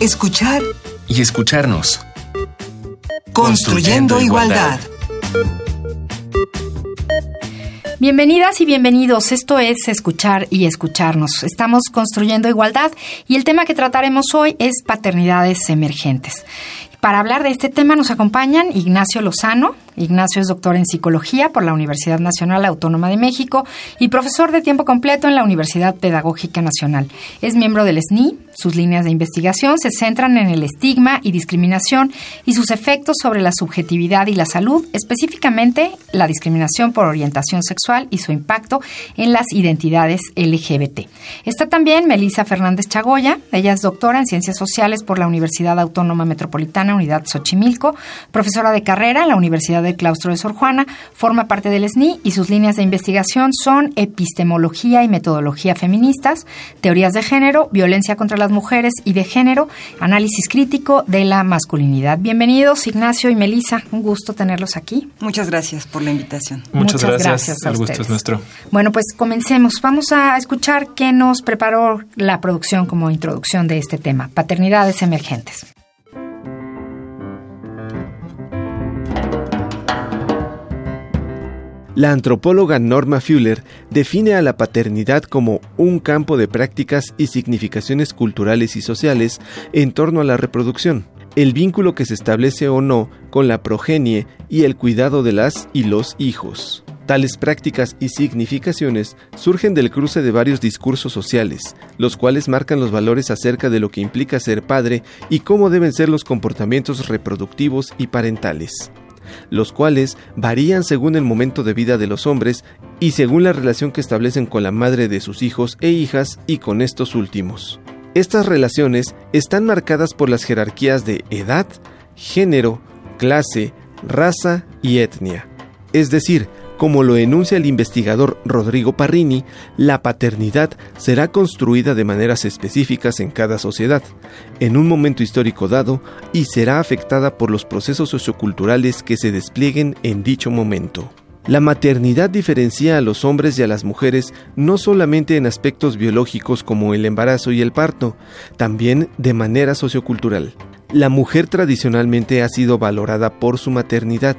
escuchar y escucharnos. Construyendo, igualdad. Bienvenidas y bienvenidos. Esto es Escuchar y Escucharnos. Estamos construyendo igualdad y el tema que trataremos hoy es paternidades emergentes. Para hablar de este tema nos acompañan Ignacio Lozano, Ignacio es doctor en psicología por la Universidad Nacional Autónoma de México y profesor de tiempo completo en la Universidad Pedagógica Nacional. Es miembro del SNI. Sus líneas de investigación se centran en el estigma y discriminación y sus efectos sobre la subjetividad y la salud, específicamente la discriminación por orientación sexual y su impacto en las identidades LGBT. Está también Melisa Fernández Chagoya. Ella es doctora en Ciencias Sociales por la Universidad Autónoma Metropolitana, Unidad Xochimilco, profesora de carrera en la Universidad de del claustro de Sor Juana, forma parte del SNI y sus líneas de investigación son epistemología y metodología feministas, teorías de género, violencia contra las mujeres y de género, análisis crítico de la masculinidad. Bienvenidos Ignacio y Melisa, un gusto tenerlos aquí. Muchas gracias por la invitación. Muchas, gracias, el gusto es nuestro. Bueno, pues comencemos. Vamos a escuchar qué nos preparó la producción como introducción de este tema, paternidades emergentes. La antropóloga Norma Fuller define a la paternidad como un campo de prácticas y significaciones culturales y sociales en torno a la reproducción, el vínculo que se establece o no con la progenie y el cuidado de las y los hijos. Tales prácticas y significaciones surgen del cruce de varios discursos sociales, los cuales marcan los valores acerca de lo que implica ser padre y cómo deben ser los comportamientos reproductivos y parentales los cuales varían según el momento de vida de los hombres y según la relación que establecen con la madre de sus hijos e hijas y con estos últimos. Estas relaciones están marcadas por las jerarquías de edad, género, clase, raza y etnia. Es decir, como lo enuncia el investigador Rodrigo Parrini, la paternidad será construida de maneras específicas en cada sociedad, en un momento histórico dado, y será afectada por los procesos socioculturales que se desplieguen en dicho momento. La maternidad diferencia a los hombres y a las mujeres no solamente en aspectos biológicos como el embarazo y el parto, también de manera sociocultural. La mujer tradicionalmente ha sido valorada por su maternidad,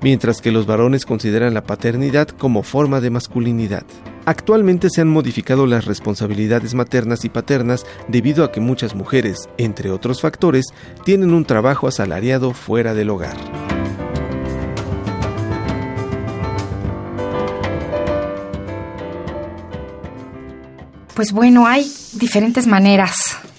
mientras que los varones consideran la paternidad como forma de masculinidad. Actualmente se han modificado las responsabilidades maternas y paternas debido a que muchas mujeres, entre otros factores, tienen un trabajo asalariado fuera del hogar. Pues bueno, hay diferentes maneras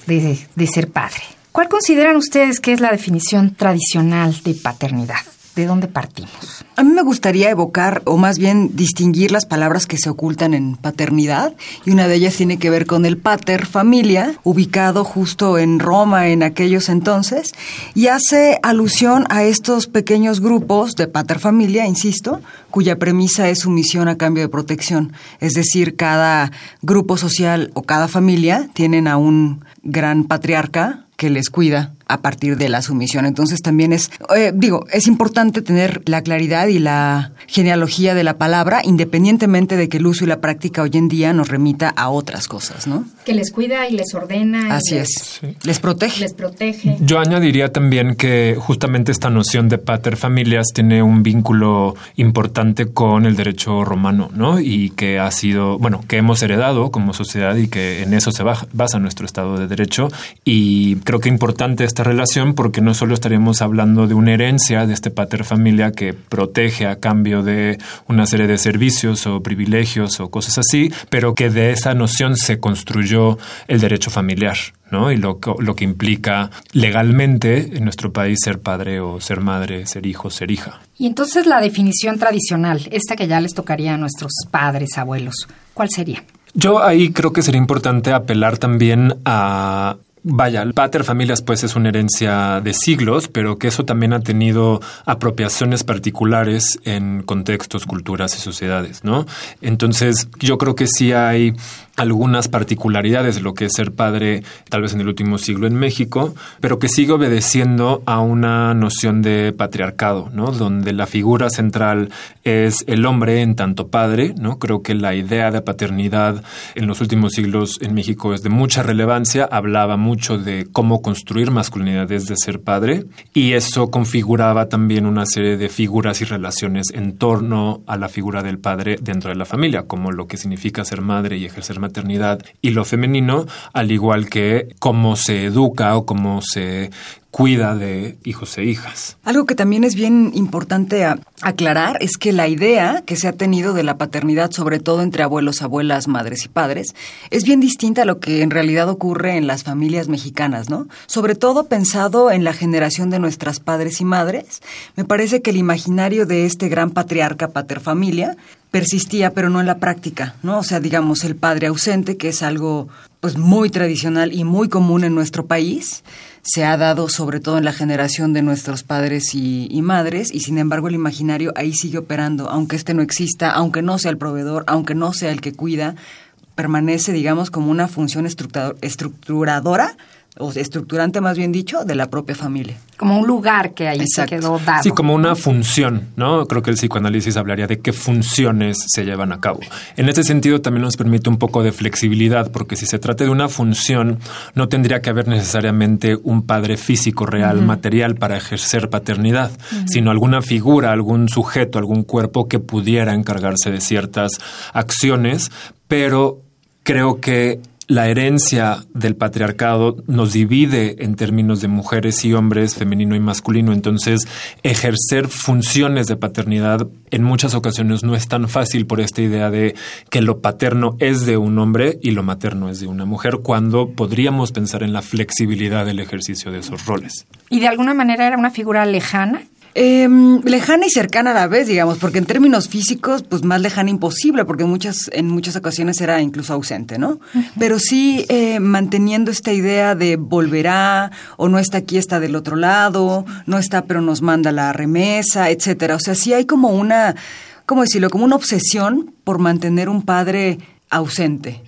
de, ser padre. ¿Cuál consideran ustedes que es la definición tradicional de paternidad? ¿De dónde partimos? A mí me gustaría evocar, o más bien distinguir las palabras que se ocultan en paternidad, y una de ellas tiene que ver con el pater familia, ubicado justo en Roma en aquellos entonces, y hace alusión a estos pequeños grupos de pater familia, insisto, cuya premisa es sumisión a cambio de protección. Es decir, cada grupo social o cada familia tienen a un gran patriarca que les cuida a partir de la sumisión. Entonces también es, eh, digo, es importante tener la claridad y la genealogía de la palabra, independientemente de que el uso y la práctica hoy en día nos remita a otras cosas, ¿no? Que les cuida y les ordena. Así es. Les protege. Les protege. Yo añadiría también que justamente esta noción de pater familias tiene un vínculo importante con el derecho romano, ¿no? Y que ha sido, bueno, que hemos heredado como sociedad y que en eso se basa nuestro Estado de Derecho. Y creo que importante esta relación porque no solo estaríamos hablando de una herencia de este pater familia que protege a cambio de una serie de servicios o privilegios o cosas así, pero que de esa noción se construyó el derecho familiar. ¿no? Y lo, lo que implica legalmente en nuestro país ser padre o ser madre, ser hijo, ser hija. Y entonces la definición tradicional, esta que ya les tocaría a nuestros padres, abuelos, ¿cuál sería? Yo ahí creo que sería importante apelar también a Vaya, el pater familias pues es una herencia de siglos, pero que eso también ha tenido apropiaciones particulares en contextos, culturas y sociedades, ¿no? Entonces, yo creo que sí hay algunas particularidades de lo que es ser padre tal vez en el último siglo en México, pero que sigue obedeciendo a una noción de patriarcado, ¿no? Donde la figura central es el hombre en tanto padre, ¿no? Creo que la idea de paternidad en los últimos siglos en México es de mucha relevancia, hablaba mucho de cómo construir masculinidad desde ser padre y eso configuraba también una serie de figuras y relaciones en torno a la figura del padre dentro de la familia, como lo que significa ser madre y ejercer maternidad y lo femenino, al igual que cómo se educa o cómo se cuida de hijos e hijas. Algo que también es bien importante aclarar es que la idea que se ha tenido de la paternidad, sobre todo entre abuelos, abuelas, madres y padres, es bien distinta a lo que en realidad ocurre en las familias mexicanas, ¿no? Sobre todo pensado en la generación de nuestras padres y madres, me parece que el imaginario de este gran patriarca paterfamilia persistía, pero no en la práctica, ¿no? O sea, digamos, el padre ausente, que es algo pues muy tradicional y muy común en nuestro país, se ha dado sobre todo en la generación de nuestros padres y, madres, y sin embargo el imaginario ahí sigue operando, aunque este no exista, aunque no sea el proveedor, aunque no sea el que cuida, permanece, digamos, como una función estructuradora o estructurante más bien dicho, de la propia familia. Como un lugar que ahí se quedó dado. Sí, como una función, ¿no? Creo que el psicoanálisis hablaría de qué funciones se llevan a cabo. En ese sentido también nos permite un poco de flexibilidad, porque si se trata de una función, no tendría que haber necesariamente un padre físico real, material para ejercer paternidad, sino alguna figura, algún sujeto, algún cuerpo que pudiera encargarse de ciertas acciones, pero creo que la herencia del patriarcado nos divide en términos de mujeres y hombres, femenino y masculino. Entonces, ejercer funciones de paternidad en muchas ocasiones no es tan fácil por esta idea de que lo paterno es de un hombre y lo materno es de una mujer, cuando podríamos pensar en la flexibilidad del ejercicio de esos roles. ¿Y de alguna manera era una figura lejana? Em, lejana y cercana a la vez, digamos, porque en términos físicos, pues más lejana imposible, porque en muchas, en muchas ocasiones era incluso ausente, ¿no? Pero sí eh, manteniendo esta idea de volverá, o no está aquí, está del otro lado, no está, pero nos manda la remesa, etcétera. O sea, sí hay como una, ¿cómo decirlo? Como una obsesión por mantener un padre ausente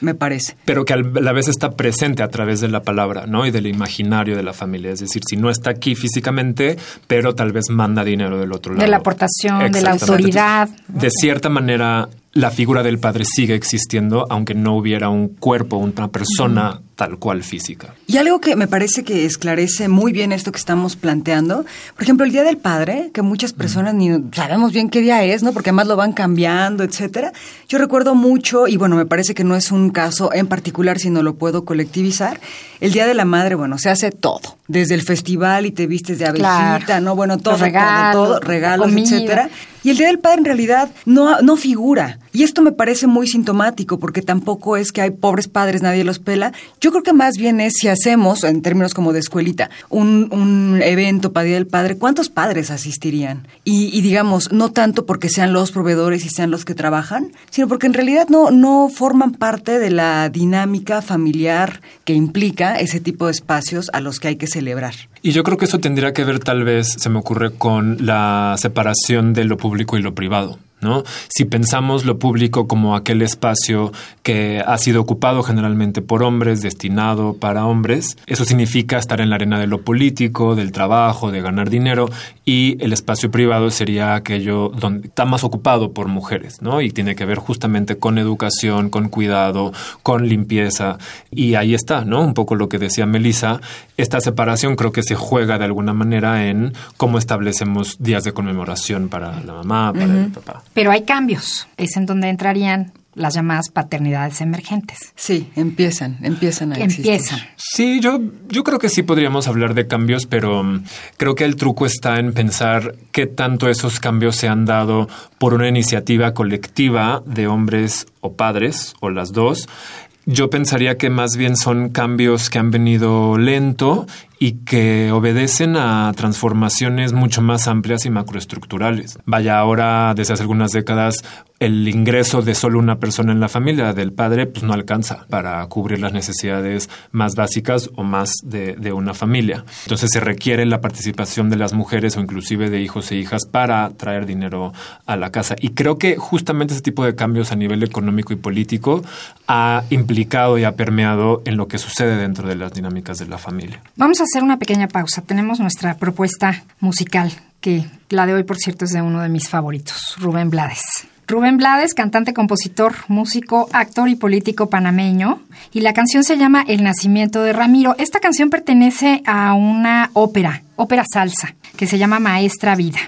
me parece. Pero que a la vez está presente a través de la palabra, ¿no? Y del imaginario de la familia. Es decir, si no está aquí físicamente, pero tal vez manda dinero del otro lado. De la aportación, de la autoridad. De cierta manera, la figura del padre sigue existiendo, aunque no hubiera un cuerpo, una persona tal cual física. Y algo que me parece que esclarece muy bien esto que estamos planteando, por ejemplo, el Día del Padre, que muchas personas ni sabemos bien qué día es, ¿no? Porque además lo van cambiando, etcétera. Yo recuerdo mucho, y bueno, me parece que no es un caso en particular, sino lo puedo colectivizar, el Día de la Madre, bueno, se hace todo, desde el festival y te vistes de abejita, ¿no? Bueno, todo, regalos, todo, regalos, etcétera. Y el Día del Padre en realidad no, no figura. Y esto me parece muy sintomático porque tampoco es que hay pobres padres, nadie los pela. Yo creo que más bien es si hacemos, en términos como de escuelita, un, evento para Día del Padre, ¿cuántos padres asistirían? Y, y, digamos, no tanto porque sean los proveedores y sean los que trabajan, sino porque en realidad no, no forman parte de la dinámica familiar que implica ese tipo de espacios a los que hay que celebrar. Y yo creo que eso tendría que ver tal vez, se me ocurre, con la separación de lo público y lo privado. ¿No? Si pensamos lo público como aquel espacio que ha sido ocupado generalmente por hombres, destinado para hombres, eso significa estar en la arena de lo político, del trabajo, de ganar dinero, y el espacio privado sería aquello donde está más ocupado por mujeres, ¿no? Y tiene que ver justamente con educación, con cuidado, con limpieza, y ahí está, ¿no? Un poco lo que decía Melissa, esta separación creo que se juega de alguna manera en cómo establecemos días de conmemoración para la mamá, para el papá. Pero hay cambios, es en donde entrarían las llamadas paternidades emergentes. Sí, empiezan, empiezan a existir. Empiezan. Sí, yo, yo creo que sí podríamos hablar de cambios, pero mm, creo que el truco está en pensar qué tanto esos cambios se han dado por una iniciativa colectiva de hombres o padres, o las dos, yo pensaría que más bien son cambios que han venido lento y que obedecen a transformaciones mucho más amplias y macroestructurales. Vaya, ahora desde hace algunas décadas el ingreso de solo una persona en la familia, del padre, pues no alcanza para cubrir las necesidades más básicas o más de, de, una familia. Entonces se requiere la participación de las mujeres o inclusive de hijos e hijas para traer dinero a la casa. Y creo que justamente ese tipo de cambios a nivel económico y político ha implicado y ha permeado en lo que sucede dentro de las dinámicas de la familia. Vamos a hacer una pequeña pausa. Tenemos nuestra propuesta musical, que la de hoy, por cierto, es de uno de mis favoritos, Rubén Blades. Rubén Blades, cantante, compositor, músico, actor y político panameño. Y la canción se llama El nacimiento de Ramiro. Esta canción pertenece a una ópera, ópera salsa, que se llama Maestra Vida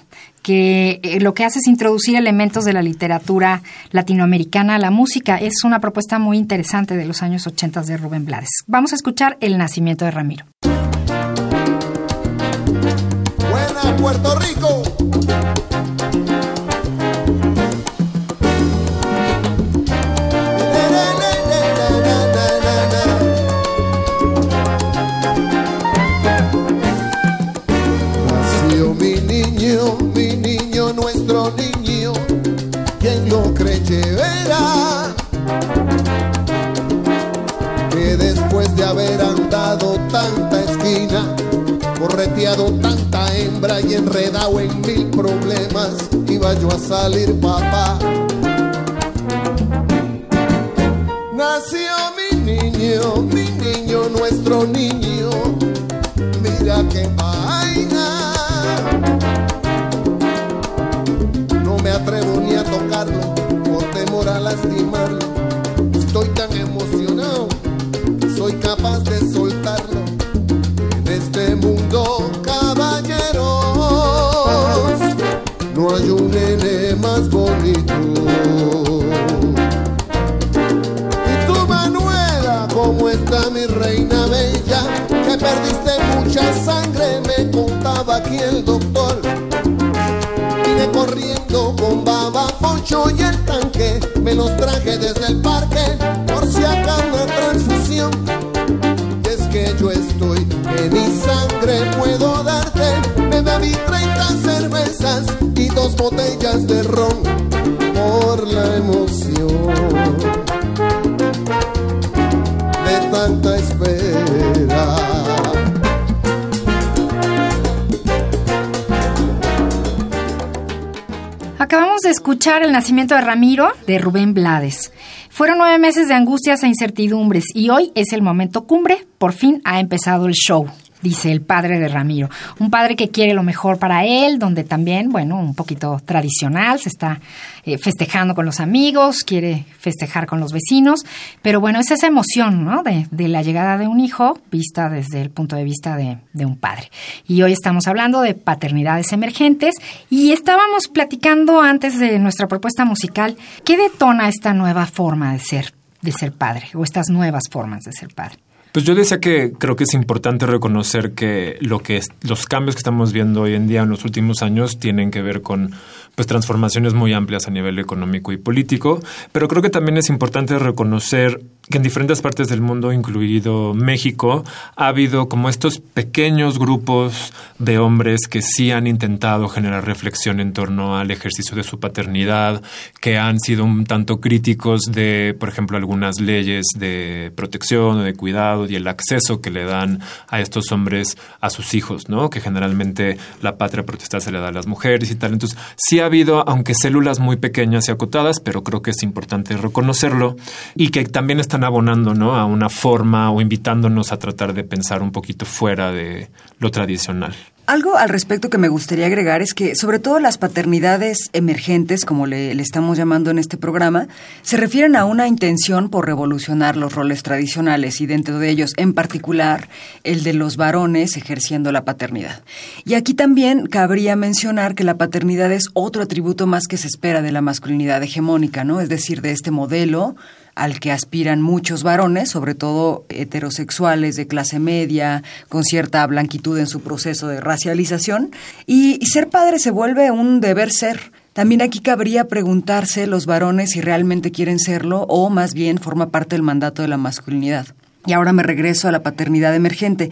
que eh, lo que hace es introducir elementos de la literatura latinoamericana a la música. Es una propuesta muy interesante de los años 80 de Rubén Blades. Vamos a escuchar El nacimiento de Ramiro. Puerto Rico. verá que después de haber andado tanta esquina, correteado tanta hembra y enredado en mil problemas, iba yo a salir papá. Nació mi niño, mi niño, nuestro niño, mira qué vaina. No me atrevo ni a tocarlo temor a lastimarlo. Perdiste mucha sangre, me contaba aquí el doctor. Vine corriendo con baba, poncho y el tanque. Me los traje desde el parque por si acá una transfusión. es que yo estoy, que mi sangre puedo darte. Me bebí 30 cervezas y dos botellas de ron escuchar el nacimiento de Ramiro de Rubén Blades. Fueron nueve meses de angustias e incertidumbres y hoy es el momento cumbre. Por fin ha empezado el show dice el padre de Ramiro. Un padre que quiere lo mejor para él, donde también, bueno, un poquito tradicional, se está eh, festejando con los amigos, quiere festejar con los vecinos, pero bueno, es esa emoción, ¿no? De, la llegada de un hijo vista desde el punto de vista de, de un padre. Y hoy estamos hablando de paternidades emergentes y estábamos platicando antes de nuestra propuesta musical, ¿qué detona esta nueva forma de ser, de ser padre o estas nuevas formas de ser padre? Pues yo decía que creo que es importante reconocer que lo que los cambios que estamos viendo hoy en día en los últimos años tienen que ver con pues transformaciones muy amplias a nivel económico y político, pero creo que también es importante reconocer que en diferentes partes del mundo, incluido México, ha habido como estos pequeños grupos de hombres que sí han intentado generar reflexión en torno al ejercicio de su paternidad, que han sido un tanto críticos de, por ejemplo, algunas leyes de protección o de cuidado y el acceso que le dan a estos hombres a sus hijos, ¿no? Que generalmente la patria protestada se le da a las mujeres y tal. Entonces, sí ha habido, aunque células muy pequeñas y acotadas, pero creo que es importante reconocerlo y que también están abonando ¿no? a una forma o invitándonos a tratar de pensar un poquito fuera de lo tradicional. Algo al respecto que me gustaría agregar es que, sobre todo las paternidades emergentes, como le, estamos llamando en este programa, se refieren a una intención por revolucionar los roles tradicionales y dentro de ellos, en particular, el de los varones ejerciendo la paternidad. Y aquí también cabría mencionar que la paternidad es otro atributo más que se espera de la masculinidad hegemónica, ¿no? Es decir, de este modelo al que aspiran muchos varones, sobre todo heterosexuales de clase media, con cierta blanquitud en su proceso de racialización. Y, ser padre se vuelve un deber ser. También aquí cabría preguntarse los varones si realmente quieren serlo o más bien forma parte del mandato de la masculinidad. Y ahora me regreso a la paternidad emergente.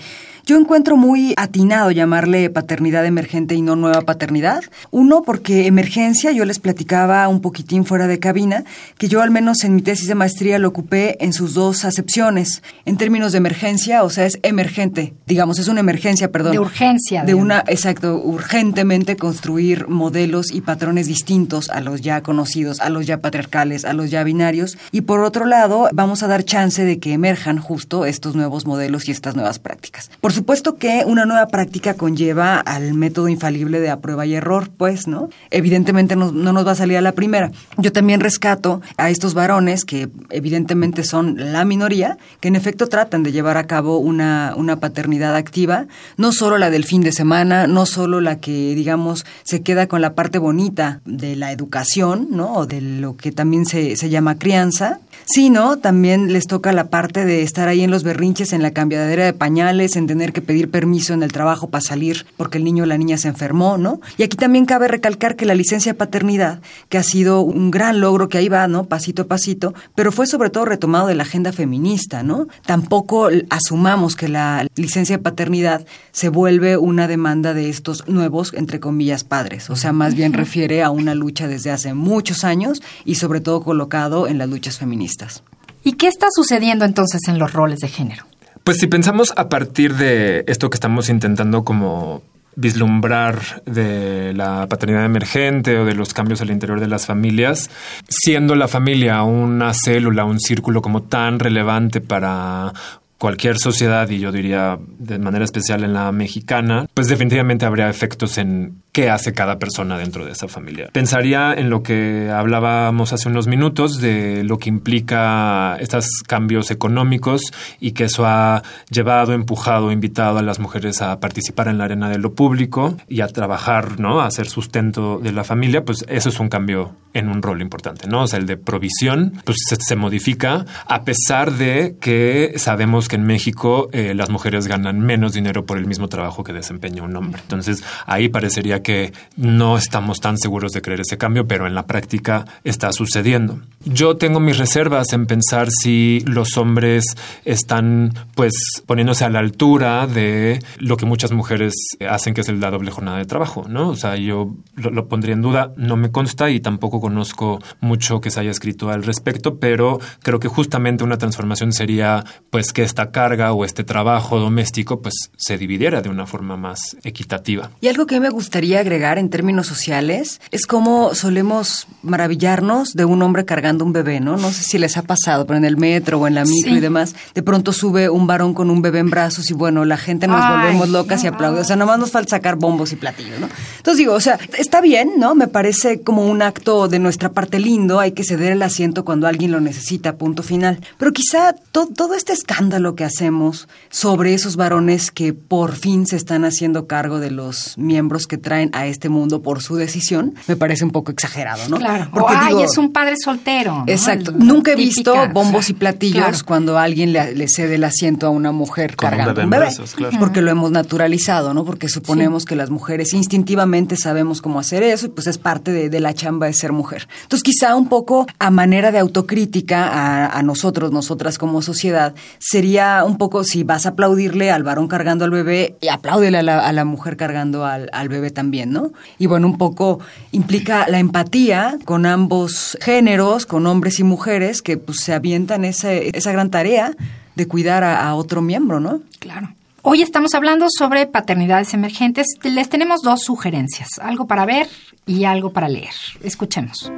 Yo encuentro muy atinado llamarle paternidad emergente y no nueva paternidad. Uno, porque emergencia, yo les platicaba un poquitín fuera de cabina, que yo al menos en mi tesis de maestría lo ocupé en sus dos acepciones. En términos de emergencia, o sea, es emergente, digamos, es una emergencia, perdón. De urgencia. De una, exacto, urgentemente construir modelos y patrones distintos a los ya conocidos, a los ya patriarcales, a los ya binarios. Y por otro lado, vamos a dar chance de que emerjan justo estos nuevos modelos y estas nuevas prácticas. Por supuesto que una nueva práctica conlleva al método infalible de a prueba y error, pues, ¿no? Evidentemente no, no, nos va a salir a la primera. Yo también rescato a estos varones que evidentemente son la minoría, que en efecto tratan de llevar a cabo una, una paternidad activa, no solo la del fin de semana, no solo la que, digamos, se queda con la parte bonita de la educación, ¿no? O de lo que también se, se llama crianza, sino también les toca la parte de estar ahí en los berrinches, en la cambiadera de pañales, en tener que pedir permiso en el trabajo para salir porque el niño o la niña se enfermó, ¿no? Y aquí también cabe recalcar que la licencia de paternidad, que ha sido un gran logro que ahí va, ¿no? Pasito a pasito, pero fue sobre todo retomado de la agenda feminista, ¿no? Tampoco asumamos que la licencia de paternidad se vuelve una demanda de estos nuevos, entre comillas, padres. O sea, más bien refiere a una lucha desde hace muchos años y sobre todo colocado en las luchas feministas. ¿Y qué está sucediendo entonces en los roles de género? Pues si pensamos a partir de esto que estamos intentando como vislumbrar de la paternidad emergente o de los cambios al interior de las familias, siendo la familia una célula, un círculo como tan relevante para cualquier sociedad, y yo diría de manera especial en la mexicana, pues definitivamente habría efectos en qué hace cada persona dentro de esa familia. Pensaría en lo que hablábamos hace unos minutos de lo que implica estos cambios económicos y que eso ha llevado, empujado, invitado a las mujeres a participar en la arena de lo público y a trabajar, ¿no? A hacer sustento de la familia, pues eso es un cambio en un rol importante, ¿no? O el de provisión, pues se modifica a pesar de que sabemos que en México eh, las mujeres ganan menos dinero por el mismo trabajo que desempeña un hombre. Entonces, ahí parecería que no estamos tan seguros de creer ese cambio, pero en la práctica está sucediendo. Yo tengo mis reservas en pensar si los hombres están pues poniéndose a la altura de lo que muchas mujeres hacen, que es la doble jornada de trabajo, ¿no? O sea, yo lo, pondría en duda, no me consta y tampoco conozco mucho que se haya escrito al respecto, pero creo que justamente una transformación sería pues que esta carga o este trabajo doméstico pues se dividiera de una forma más equitativa. Y algo que me gustaría agregar en términos sociales es cómo solemos maravillarnos de un hombre cargando un bebé, ¿no? No sé si les ha pasado, pero en el metro o en la micro Sí. y demás, de pronto sube un varón con un bebé en brazos y bueno, la gente nos Ay, volvemos locas y aplaude. O sea, nomás nos falta sacar bombos y platillos, ¿no? Entonces digo, o sea, está bien, ¿no? Me parece como un acto de nuestra parte lindo, hay que ceder el asiento cuando alguien lo necesita, punto final. Pero quizá to- todo este escándalo que hacemos sobre esos varones que por fin se están haciendo cargo de los miembros que traen a este mundo por su decisión, me parece un poco exagerado, ¿no? Claro. Porque ay, es un padre soltero. ¿no? Exacto. La Nunca he típica, visto bombos o sea, y platillos claro. cuando alguien le, le cede el asiento a una mujer Con un cargando bebé en un bebé. brazos, claro. Porque lo hemos naturalizado, ¿no? Porque suponemos que las mujeres instintivamente sabemos cómo hacer eso y pues es parte de, de la chamba de ser mujer. Entonces quizá un poco a manera de autocrítica a, a nosotros, nosotras como sociedad, sería un poco si vas a aplaudirle al varón cargando al bebé, y apláudele a la, mujer cargando al, bebé también, ¿no? Y bueno, un poco implica la empatía con ambos géneros, con hombres y mujeres, que pues se avientan esa gran tarea de cuidar a otro miembro, ¿no? Claro. Hoy estamos hablando sobre paternidades emergentes. Les tenemos dos sugerencias, algo para ver y algo para leer. Escuchemos.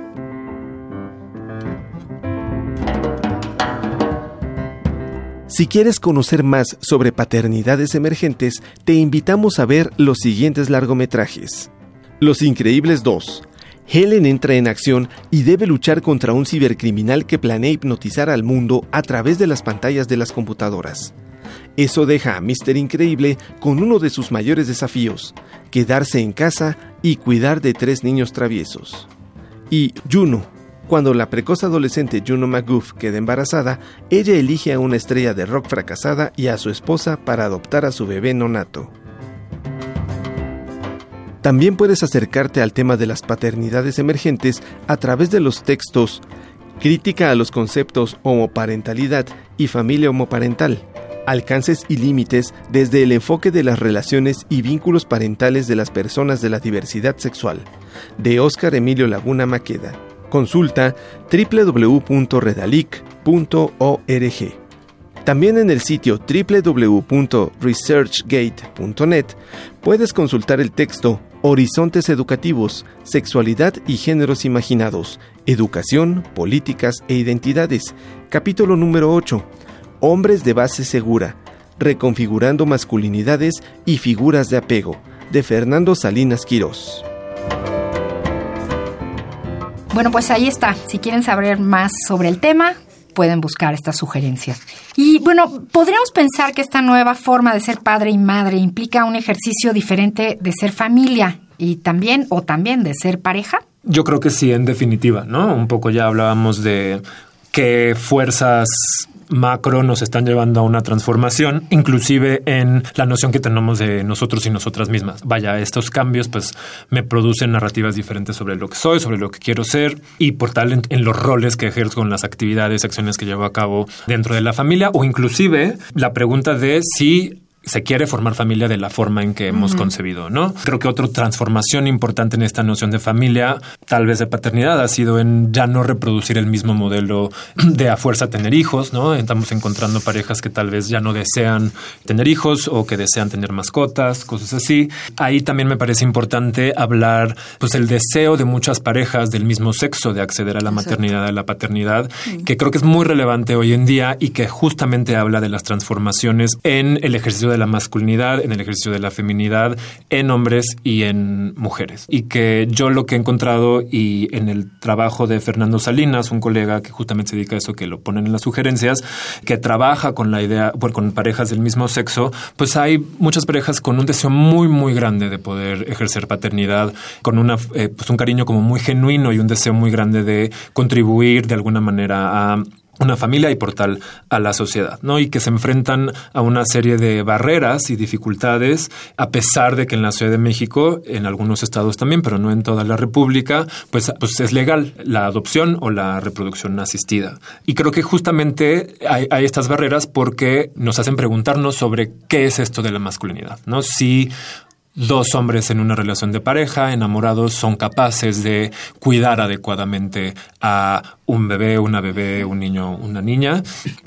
Si quieres conocer más sobre paternidades emergentes, te invitamos a ver los siguientes largometrajes. Los Increíbles 2. Helen entra en acción y debe luchar contra un cibercriminal que planea hipnotizar al mundo a través de las pantallas de las computadoras. Eso deja a Mr. Increíble con uno de sus mayores desafíos, quedarse en casa y cuidar de tres niños traviesos. Y Juno, cuando la precoz adolescente Juno McGoof queda embarazada, ella elige a una estrella de rock fracasada y a su esposa para adoptar a su bebé nonato. También puedes acercarte al tema de las paternidades emergentes a través de los textos crítica a los conceptos homoparentalidad y familia homoparental, alcances y límites desde el enfoque de las relaciones y vínculos parentales de las personas de la diversidad sexual, de Óscar Emilio Laguna Maqueda. Consulta www.redalic.org. También en el sitio www.researchgate.net puedes consultar el texto Horizontes Educativos, Sexualidad y Géneros Imaginados, Educación, Políticas e Identidades, capítulo número 8, Hombres de base segura, reconfigurando masculinidades y figuras de apego, de Fernando Salinas Quirós. Bueno, pues ahí está. Si quieren saber más sobre el tema, pueden buscar estas sugerencias. Y bueno, podríamos pensar que esta nueva forma de ser padre y madre implica un ejercicio diferente de ser familia y también o también de ser pareja. Yo creo que sí, en definitiva, ¿no? Un poco ya hablábamos de qué fuerzas macro nos están llevando a una transformación, inclusive en la noción que tenemos de nosotros y nosotras mismas. Vaya, estos cambios pues me producen narrativas diferentes sobre lo que soy, sobre lo que quiero ser y por tal en, los roles que ejerzo con las actividades, acciones que llevo a cabo dentro de la familia o inclusive la pregunta de si se quiere formar familia de la forma en que hemos concebido, ¿no? Creo que otra transformación importante en esta noción de familia, tal vez de paternidad, ha sido en ya no reproducir el mismo modelo de a fuerza tener hijos, ¿no? Estamos encontrando parejas que tal vez ya no desean tener hijos o que desean tener mascotas, cosas así. Ahí también me parece importante hablar, pues, el deseo de muchas parejas del mismo sexo de acceder a la maternidad, a la paternidad, que creo que es muy relevante hoy en día y que justamente habla de las transformaciones en el ejercicio de la masculinidad, en el ejercicio de la feminidad, en hombres y en mujeres. Y que yo lo que he encontrado y en el trabajo de Fernando Salinas, un colega que justamente se dedica a eso, que lo ponen en las sugerencias, que trabaja con la idea, bueno, con parejas del mismo sexo, pues hay muchas parejas con un deseo muy, muy grande de poder ejercer paternidad, con una, eh, pues un cariño como muy genuino y un deseo muy grande de contribuir de alguna manera a una familia y por tal a la sociedad, ¿no? Y que se enfrentan a una serie de barreras y dificultades, a pesar de que en la Ciudad de México, en algunos estados también, pero no en toda la República, pues, pues es legal la adopción o la reproducción asistida. Y creo que justamente hay, hay estas barreras porque nos hacen preguntarnos sobre qué es esto de la masculinidad, ¿no? Si dos hombres en una relación de pareja, enamorados, son capaces de cuidar adecuadamente a un bebé, una bebé, un niño, una niña.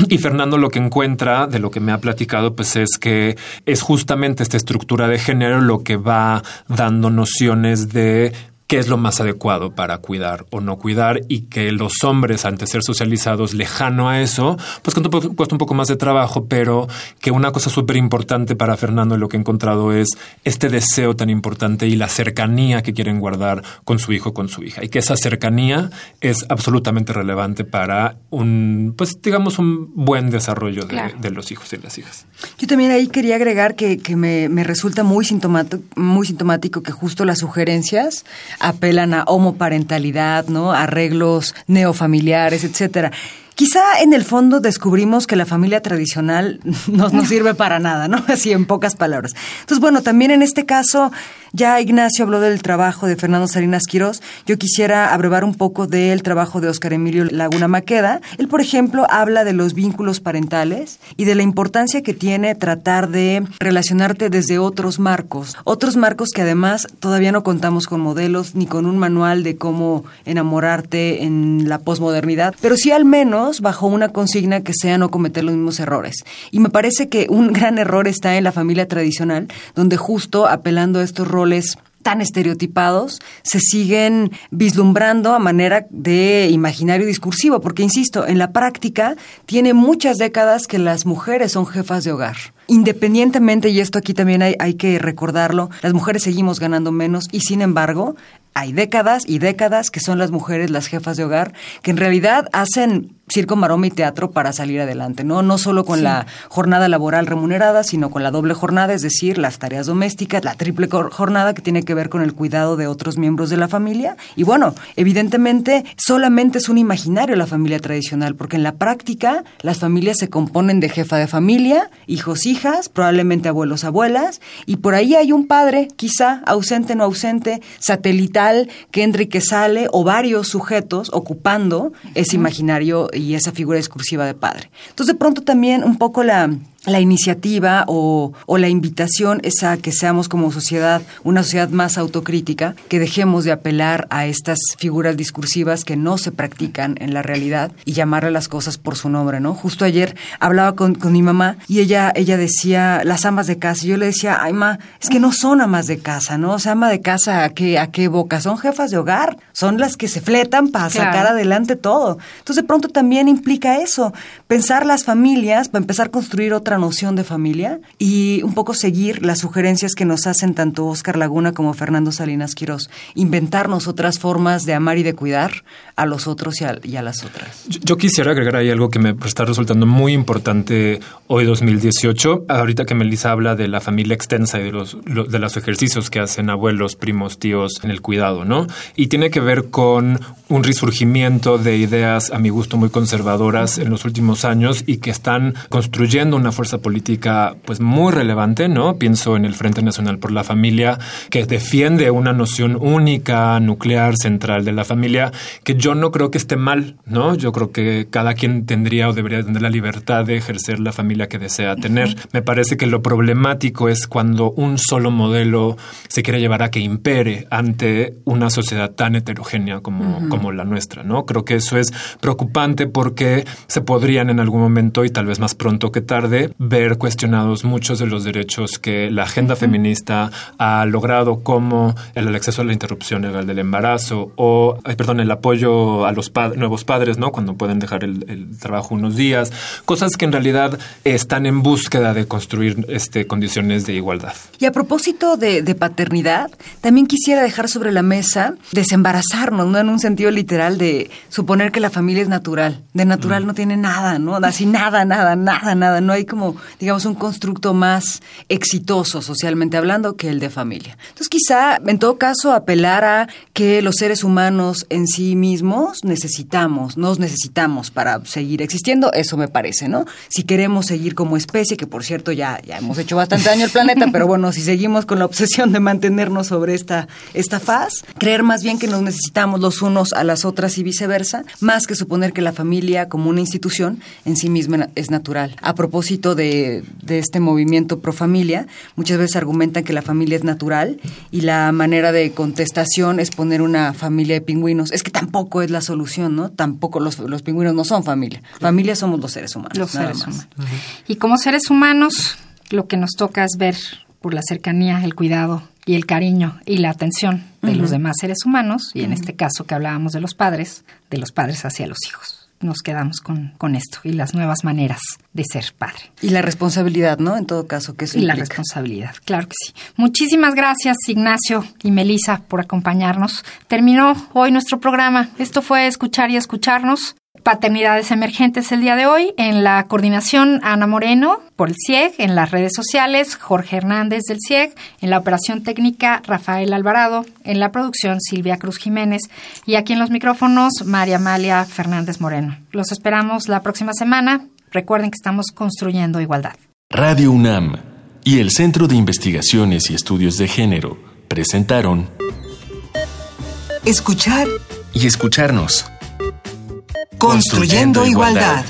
Y Fernando lo que encuentra de lo que me ha platicado, pues es que es justamente esta estructura de género lo que va dando nociones de qué es lo más adecuado para cuidar o no cuidar y que los hombres, ante ser socializados lejano a eso, pues cuesta un poco más de trabajo, pero que una cosa súper importante para Fernando y lo que he encontrado es este deseo tan importante y la cercanía que quieren guardar con su hijo, con su hija. Y que esa cercanía es absolutamente relevante para un, pues digamos, un buen desarrollo de, los hijos y las hijas. Yo también ahí quería agregar que, me, me, resulta muy sintomático, muy sintomático que justo las sugerencias apelan a homoparentalidad, ¿no? Arreglos neofamiliares, etcétera. Quizá en el fondo descubrimos que la familia tradicional no nos sirve para nada, ¿no? Así en pocas palabras. Entonces, bueno, también en este caso ya Ignacio habló del trabajo de Fernando Salinas Quirós. Yo quisiera abrevar un poco del trabajo de Óscar Emilio Laguna Maqueda. Él, por ejemplo, habla de los vínculos parentales y de la importancia que tiene tratar de relacionarte desde otros marcos. Otros marcos que además todavía no contamos con modelos ni con un manual de cómo enamorarte en la posmodernidad, pero sí al menos bajo una consigna que sea no cometer los mismos errores. Y me parece que un gran error está en la familia tradicional, donde justo apelando a estos roles tan estereotipados se siguen vislumbrando a manera de imaginario discursivo, porque, insisto, en la práctica tiene muchas décadas que las mujeres son jefas de hogar. Independientemente, y esto aquí también hay, hay que recordarlo, las mujeres seguimos ganando menos y sin embargo hay décadas y décadas que son las mujeres las jefas de hogar que en realidad hacen circo, maroma y teatro para salir adelante, ¿no? No solo con la jornada laboral remunerada, sino con la doble jornada, es decir, las tareas domésticas, la triple jornada que tiene que ver con el cuidado de otros miembros de la familia. Y bueno, evidentemente solamente es un imaginario la familia tradicional, porque en la práctica las familias se componen de jefa de familia, hijos, hijas, hijas, probablemente abuelos, abuelas, y por ahí hay un padre, quizá ausente, no ausente, satelital, que y que sale, o varios sujetos ocupando ese imaginario y esa figura discursiva de padre. Entonces, de pronto también un poco la la iniciativa o, o, la invitación es a que seamos como sociedad una sociedad más autocrítica, que dejemos de apelar a estas figuras discursivas que no se practican en la realidad y llamarle las cosas por su nombre, ¿no? Justo ayer hablaba con, con mi mamá y ella, ella decía las amas de casa y yo le decía, ay ma, es que no son amas de casa, ¿no? O sea, ama de casa a qué, a qué boca, son jefas de hogar, son las que se fletan para sacar adelante todo. Entonces de pronto también implica eso, pensar las familias para empezar a construir otra noción de familia y un poco seguir las sugerencias que nos hacen tanto Oscar Laguna como Fernando Salinas Quirós. Inventarnos otras formas de amar y de cuidar a los otros y a, las otras. Yo, quisiera agregar ahí algo que me está resultando muy importante hoy 2018. Ahorita que Melissa habla de la familia extensa y de los, de los ejercicios que hacen abuelos, primos, tíos en el cuidado, ¿no? Y tiene que ver con un resurgimiento de ideas a mi gusto muy conservadoras en los últimos años y que están construyendo una fuerza política pues muy relevante, ¿no? Pienso en el Frente Nacional por la Familia que defiende una noción única, nuclear, central de la familia que yo no creo que esté mal, ¿no? Yo creo que cada quien tendría o debería tener la libertad de ejercer la familia que desea tener. Me parece que lo problemático es cuando un solo modelo se quiere llevar a que impere ante una sociedad tan heterogénea como, como la nuestra, ¿no? Creo que eso es preocupante porque se podrían en algún momento y tal vez más pronto que tarde ver cuestionados muchos de los derechos que la agenda feminista ha logrado como el acceso a la interrupción legal del embarazo o, perdón, el apoyo a los nuevos padres, ¿no? Cuando pueden dejar el, trabajo unos días, cosas que en realidad están en búsqueda de construir este, condiciones de igualdad. Y a propósito de, paternidad, también quisiera dejar sobre la mesa desembarazarnos, ¿no? En un sentido literal de suponer que la familia es natural. De natural mm. no tiene nada, ¿no? Así nada, nada, nada, nada. No hay como, digamos, un constructo más exitoso socialmente hablando que el de familia. Entonces, quizá, en todo caso, apelar a que los seres humanos en sí mismos necesitamos, nos necesitamos para seguir existiendo, eso me parece, ¿no? Si queremos seguir como especie, que por cierto ya, ya hemos hecho bastante daño al planeta, pero bueno, si seguimos con la obsesión de mantenernos sobre esta, esta faz, creer más bien que nos necesitamos los unos a las otras y viceversa, más que suponer que la familia como una institución en sí misma es natural. A propósito de, de este movimiento pro familia, muchas veces argumentan que la familia es natural y la manera de contestación es poner una familia de pingüinos. Es que tampoco es la solución, ¿no? Tampoco los, los pingüinos no son familia. Familia somos los seres humanos. Los seres humanos. Y como seres humanos, lo que nos toca es ver por la cercanía, el cuidado y el cariño y la atención de los demás seres humanos, y en este caso que hablábamos de los padres, de los padres hacia los hijos nos quedamos con, con, esto y las nuevas maneras de ser padre. Y la responsabilidad, ¿no? En todo caso, que eso Y la responsabilidad, claro que sí. Muchísimas gracias, Ignacio y Melisa, por acompañarnos. Terminó hoy nuestro programa. Esto fue Escuchar y Escucharnos. Paternidades Emergentes el día de hoy. En la coordinación, Ana Moreno por el CIEG. En las redes sociales, Jorge Hernández del CIEG. En la operación técnica, Rafael Alvarado. En la producción, Silvia Cruz Jiménez. Y aquí en los micrófonos, María Amalia Fernández Moreno. Los esperamos la próxima semana. Recuerden que estamos construyendo igualdad. Radio UNAM y el Centro de Investigaciones y Estudios de Género presentaron Escuchar y escucharnos Construyendo Igualdad.